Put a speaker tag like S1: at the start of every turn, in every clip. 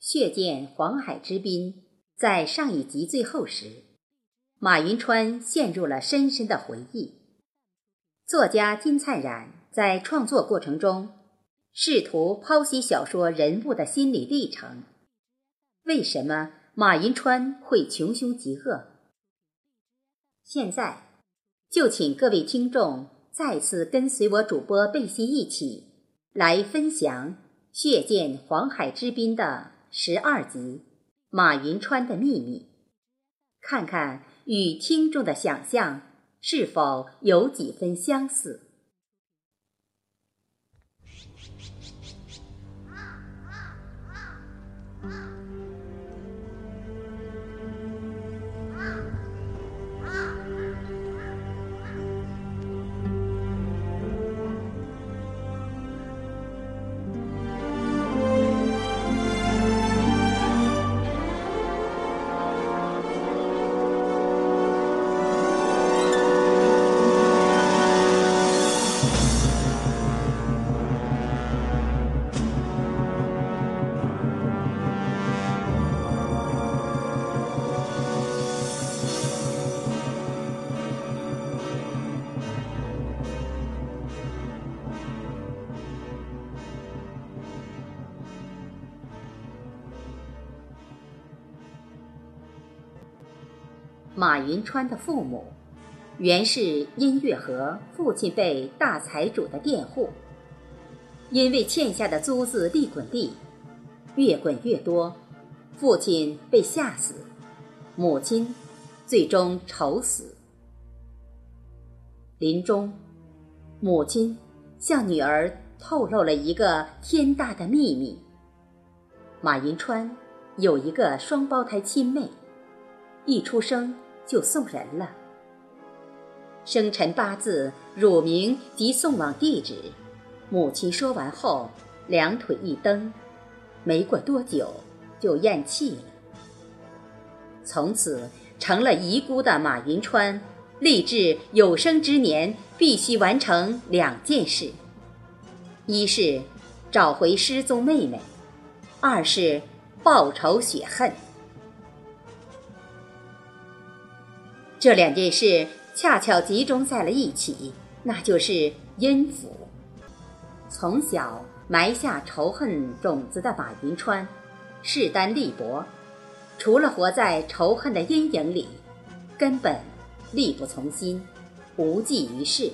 S1: 血溅黄海之滨，在上一集最后时，马云川陷入了深深的回忆。作家金灿然在创作过程中，试图剖析小说人物的心理历程。为什么马云川会穷凶极恶？现在，就请各位听众再次跟随我主播贝西一起来分享《血溅黄海之滨》的十二集《马云川的秘密》，看看与听众的想象是否有几分相似。马云川的父母原是音乐盒父亲辈大财主的佃户，因为欠下的租子利滚利，越滚越多，父亲被吓死，母亲最终愁死。临终，母亲向女儿透露了一个天大的秘密：马云川有一个双胞胎亲妹，一出生。就送人了。生辰八字、乳名及送往地址，母亲说完后，两腿一蹬，没过多久就咽气了。从此成了遗孤的马云川，立志有生之年必须完成两件事：一是找回失踪妹妹，二是报仇雪恨。这两件事恰巧集中在了一起，那就是阴府。从小埋下仇恨种子的马云川，势单力薄，除了活在仇恨的阴影里，根本力不从心，无济于事。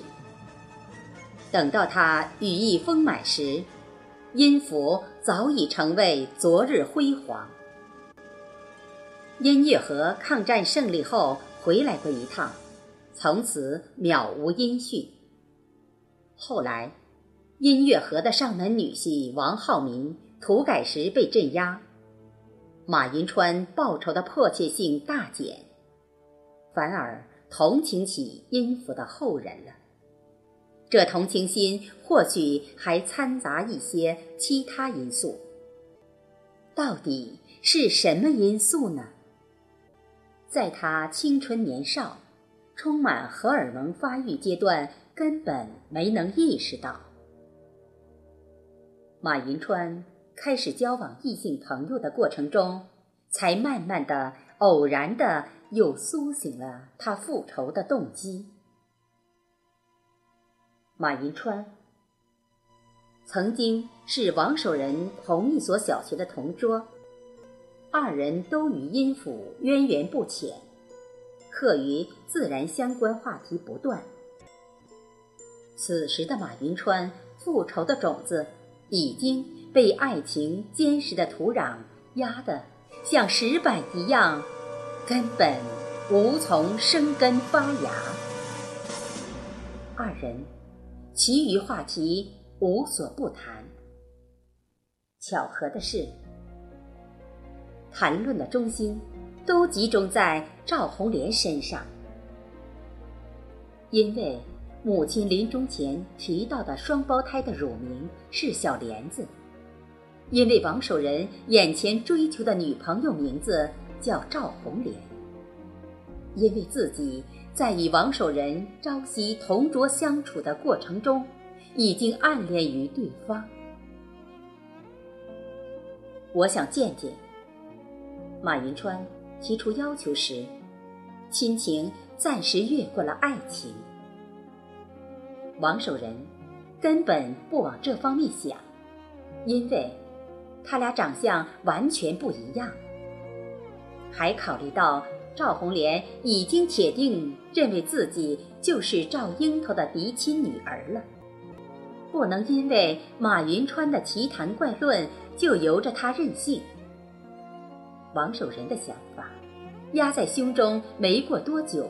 S1: 等到他羽翼丰满时，阴府早已成为昨日辉煌。音乐河抗战胜利后。回来过一趟，从此渺无音讯。后来，音乐盒的上门女婿王浩民土改时被镇压，马云川报仇的迫切性大减，反而同情起殷府的后人了。这同情心或许还掺杂一些其他因素。到底是什么因素呢？在他青春年少、充满荷尔蒙发育阶段，根本没能意识到。马云川开始交往异性朋友的过程中，才慢慢的、偶然的又苏醒了他复仇的动机。马云川曾经是王守仁同一所小学的同桌。二人都与殷府渊源不浅，课余自然相关话题不断。此时的马云川，复仇的种子已经被爱情坚实的土壤压得像石板一样，根本无从生根发芽。二人其余话题无所不谈。巧合的是。谈论的中心都集中在赵红莲身上，因为母亲临终前提到的双胞胎的乳名是小莲子，因为王守仁眼前追求的女朋友名字叫赵红莲，因为自己在与王守仁朝夕同桌相处的过程中，已经暗恋于对方。我想见见。马云川提出要求时，亲情暂时越过了爱情。王守仁根本不往这方面想，因为他俩长相完全不一样。还考虑到赵红莲已经铁定认为自己就是赵樱桃的嫡亲女儿了，不能因为马云川的奇谈怪论就由着他任性。王守仁的想法压在胸中没过多久，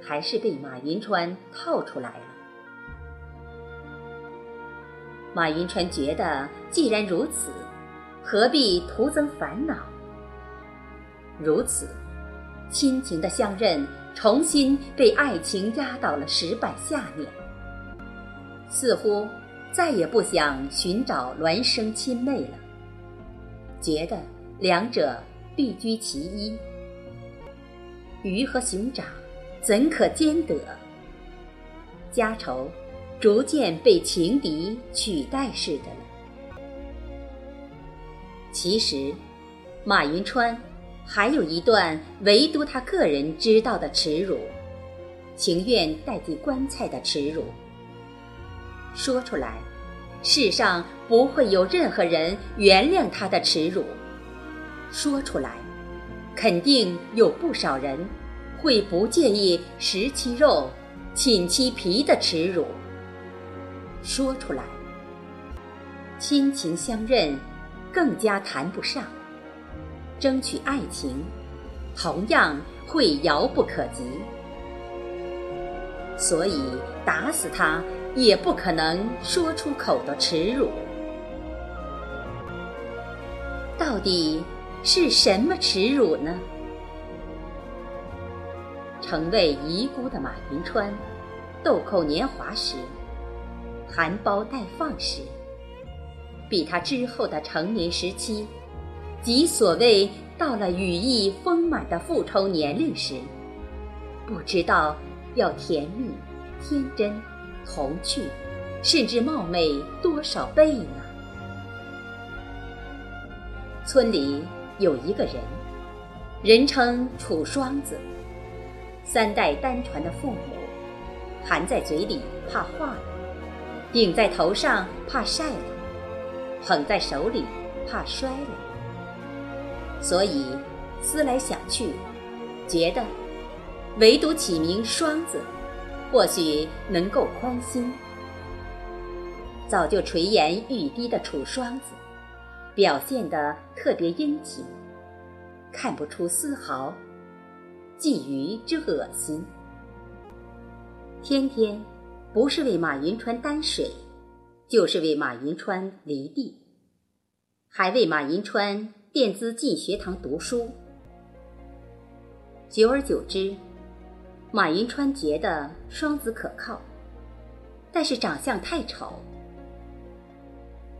S1: 还是被马云川套出来了。马云川觉得，既然如此，何必徒增烦恼？如此，亲情的相认重新被爱情压到了石板下面，似乎再也不想寻找孪生亲妹了，觉得两者必居其一。鱼和熊掌怎可兼得？家仇逐渐被情敌取代似的了。其实，马云川。还有一段唯独他个人知道的耻辱，情愿代替棺材的耻辱。说出来，世上不会有任何人原谅他的耻辱；说出来，肯定有不少人会不介意食其肉，寝其皮的耻辱。说出来，亲情相认，更加谈不上。争取爱情，同样会遥不可及，所以打死他也不可能说出口的耻辱。到底是什么耻辱呢？成为遗孤的马云川，豆蔻年华时，含苞待放时，比他之后的成年时期。即所谓到了羽翼丰满的复仇年龄时，不知道要甜蜜、天真、童趣，甚至冒昧多少倍呢？村里有一个人，人称楚双子，三代单传的父母，含在嘴里怕化了，顶在头上怕晒了，捧在手里怕摔了。所以，思来想去，觉得唯独起名双子，或许能够宽心。早就垂涎欲滴的楚双子，表现得特别殷勤，看不出丝毫觊觎之恶心。天天不是为马云川担水，就是为马云川犁地，还为马云川。垫资进学堂读书，久而久之，马云川觉得双子可靠，但是长相太丑。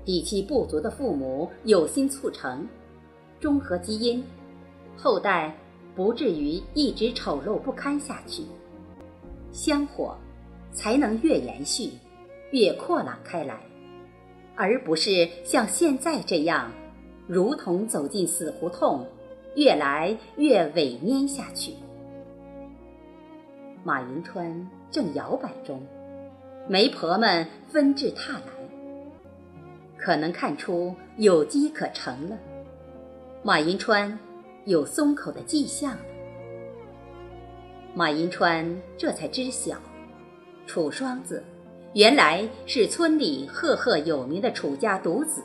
S1: 底气不足的父母有心促成，中和基因，后代不至于一直丑陋不堪下去，香火才能越延续，越扩朗开来，而不是像现在这样。如同走进死胡同，越来越萎蔫下去。马云川正摇摆中，媒婆们纷至沓来，可能看出有机可乘了。马银川有松口的迹象了。马银川这才知晓，楚双子原来是村里赫赫有名的楚家独子。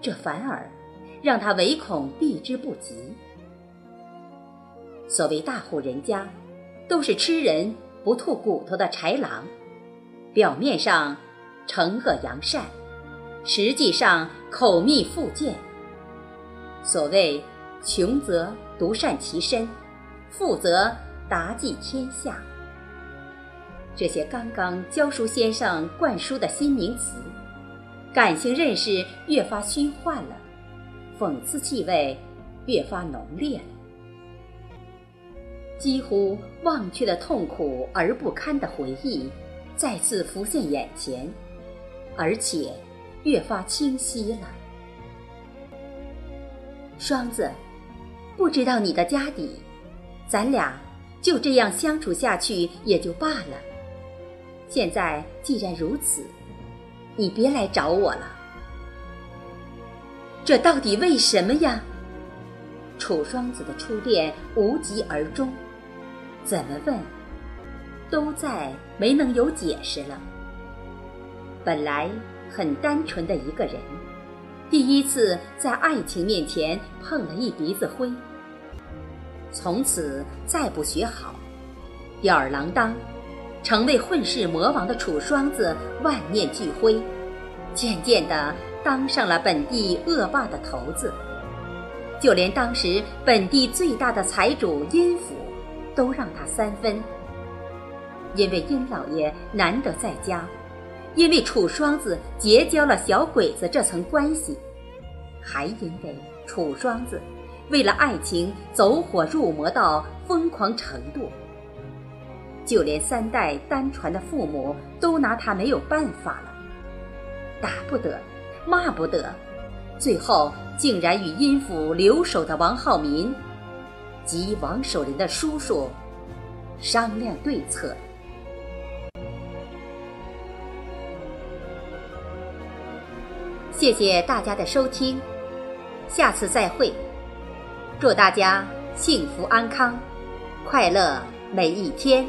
S1: 这反而让他唯恐避之不及。所谓大户人家，都是吃人不吐骨头的豺狼，表面上惩恶扬善，实际上口蜜腹剑。所谓穷则独善其身，富则达济天下。这些刚刚教书先生灌输的新名词。感性认识越发虚幻了，讽刺气味越发浓烈了，几乎忘却了痛苦而不堪的回忆再次浮现眼前，而且越发清晰了。双子，不知道你的家底，咱俩就这样相处下去也就罢了。现在既然如此，你别来找我了。这到底为什么呀？楚双子的初恋无疾而终，怎么问，都在没能有解释了。本来很单纯的一个人，第一次在爱情面前碰了一鼻子灰，从此再不学好，吊儿郎当，成为混世魔王的楚双子万念俱灰，渐渐的当上了本地恶霸的头子，就连当时本地最大的财主殷府，都让他三分，因为殷老爷难得在家。因为楚双子结交了小鬼子这层关系，还因为楚双子为了爱情走火入魔到疯狂程度，就连三代单传的父母都拿他没有办法了，打不得，骂不得，最后竟然与阴府留守的王浩民及王守仁的叔叔商量对策。谢谢大家的收听，下次再会。祝大家幸福安康，快乐每一天。